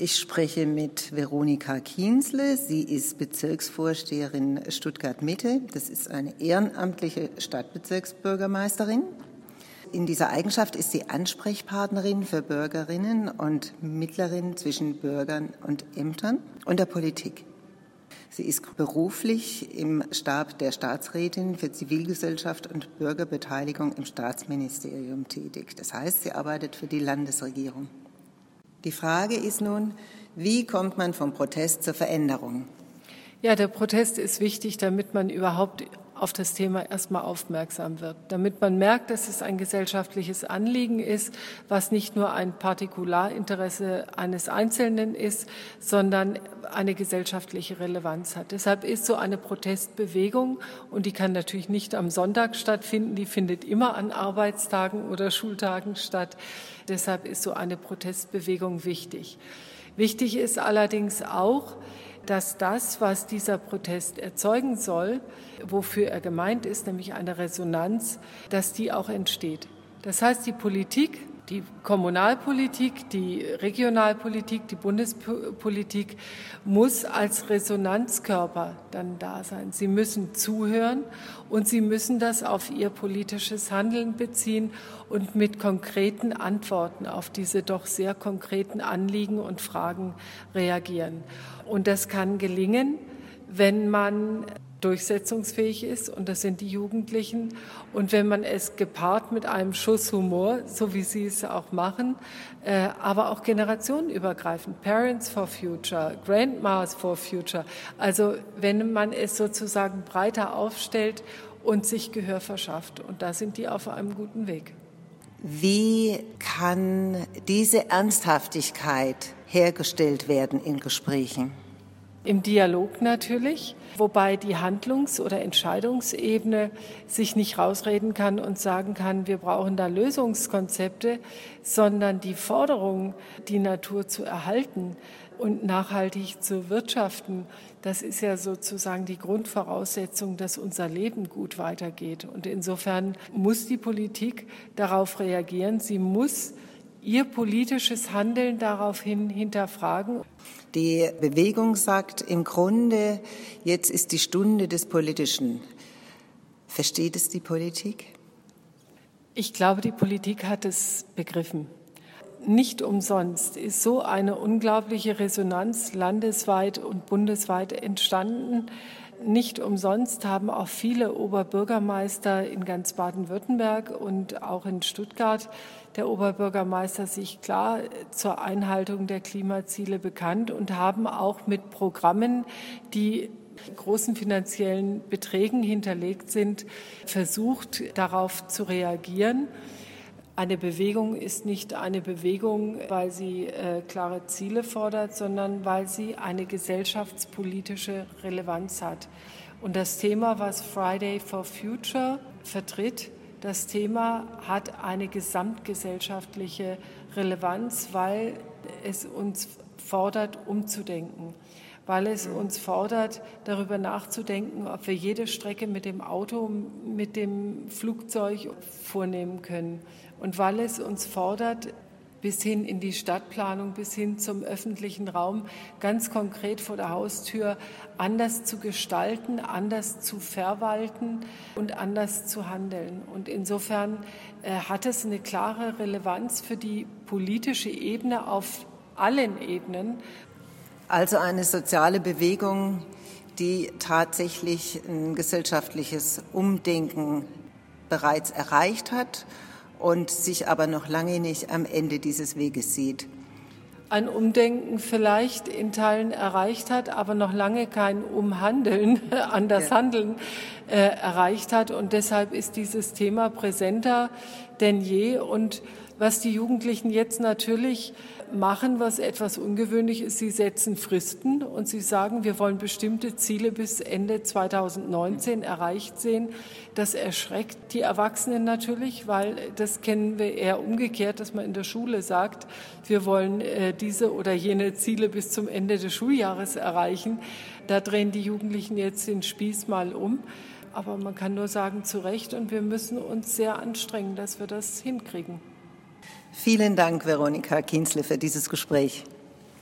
Ich spreche mit Veronika Kienzle. Sie ist Bezirksvorsteherin Stuttgart Mitte. Das ist eine ehrenamtliche Stadtbezirksbürgermeisterin. In dieser Eigenschaft ist sie Ansprechpartnerin für Bürgerinnen und Mittlerin zwischen Bürgern und Ämtern und der Politik. Sie ist beruflich im Stab der Staatsrätin für Zivilgesellschaft und Bürgerbeteiligung im Staatsministerium tätig. Das heißt, sie arbeitet für die Landesregierung. Die Frage ist nun, wie kommt man vom Protest zur Veränderung? Ja, der Protest ist wichtig, damit man überhaupt auf das Thema erstmal aufmerksam wird, damit man merkt, dass es ein gesellschaftliches Anliegen ist, was nicht nur ein Partikularinteresse eines Einzelnen ist, sondern eine gesellschaftliche Relevanz hat. Deshalb ist so eine Protestbewegung, und die kann natürlich nicht am Sonntag stattfinden, die findet immer an Arbeitstagen oder Schultagen statt. Deshalb ist so eine Protestbewegung wichtig. Wichtig ist allerdings auch, dass das, was dieser Protest erzeugen soll, wofür er gemeint ist, nämlich eine Resonanz, dass die auch entsteht. Das heißt, die Politik die Kommunalpolitik, die Regionalpolitik, die Bundespolitik muss als Resonanzkörper dann da sein. Sie müssen zuhören und sie müssen das auf ihr politisches Handeln beziehen und mit konkreten Antworten auf diese doch sehr konkreten Anliegen und Fragen reagieren. Und das kann gelingen, wenn man durchsetzungsfähig ist, und das sind die Jugendlichen. Und wenn man es gepaart mit einem Schuss Humor, so wie Sie es auch machen, äh, aber auch generationenübergreifend, Parents for Future, Grandmas for Future, also wenn man es sozusagen breiter aufstellt und sich Gehör verschafft. Und da sind die auf einem guten Weg. Wie kann diese Ernsthaftigkeit hergestellt werden in Gesprächen? Im Dialog natürlich, wobei die Handlungs- oder Entscheidungsebene sich nicht rausreden kann und sagen kann, wir brauchen da Lösungskonzepte, sondern die Forderung, die Natur zu erhalten und nachhaltig zu wirtschaften, das ist ja sozusagen die Grundvoraussetzung, dass unser Leben gut weitergeht. Und insofern muss die Politik darauf reagieren. Sie muss ihr politisches Handeln daraufhin hinterfragen. Die Bewegung sagt im Grunde, jetzt ist die Stunde des Politischen. Versteht es die Politik? Ich glaube, die Politik hat es begriffen. Nicht umsonst ist so eine unglaubliche Resonanz landesweit und bundesweit entstanden. Nicht umsonst haben auch viele Oberbürgermeister in ganz Baden-Württemberg und auch in Stuttgart der Oberbürgermeister sich klar zur Einhaltung der Klimaziele bekannt und haben auch mit Programmen, die großen finanziellen Beträgen hinterlegt sind, versucht, darauf zu reagieren. Eine Bewegung ist nicht eine Bewegung, weil sie äh, klare Ziele fordert, sondern weil sie eine gesellschaftspolitische Relevanz hat. Und das Thema, was Friday for Future vertritt, das Thema hat eine gesamtgesellschaftliche Relevanz, weil es uns fordert, umzudenken weil es uns fordert, darüber nachzudenken, ob wir jede Strecke mit dem Auto, mit dem Flugzeug vornehmen können. Und weil es uns fordert, bis hin in die Stadtplanung, bis hin zum öffentlichen Raum, ganz konkret vor der Haustür anders zu gestalten, anders zu verwalten und anders zu handeln. Und insofern äh, hat es eine klare Relevanz für die politische Ebene auf allen Ebenen. Also eine soziale Bewegung, die tatsächlich ein gesellschaftliches Umdenken bereits erreicht hat und sich aber noch lange nicht am Ende dieses Weges sieht. Ein Umdenken vielleicht in Teilen erreicht hat, aber noch lange kein Umhandeln, anders ja. Handeln äh, erreicht hat. Und deshalb ist dieses Thema präsenter denn je. Und was die Jugendlichen jetzt natürlich machen, was etwas ungewöhnlich ist. Sie setzen Fristen und sie sagen, wir wollen bestimmte Ziele bis Ende 2019 erreicht sehen. Das erschreckt die Erwachsenen natürlich, weil das kennen wir eher umgekehrt, dass man in der Schule sagt, wir wollen äh, diese oder jene Ziele bis zum Ende des Schuljahres erreichen. Da drehen die Jugendlichen jetzt den Spieß mal um. Aber man kann nur sagen, zu Recht. Und wir müssen uns sehr anstrengen, dass wir das hinkriegen. Vielen Dank, Veronika Kienzle, für dieses Gespräch.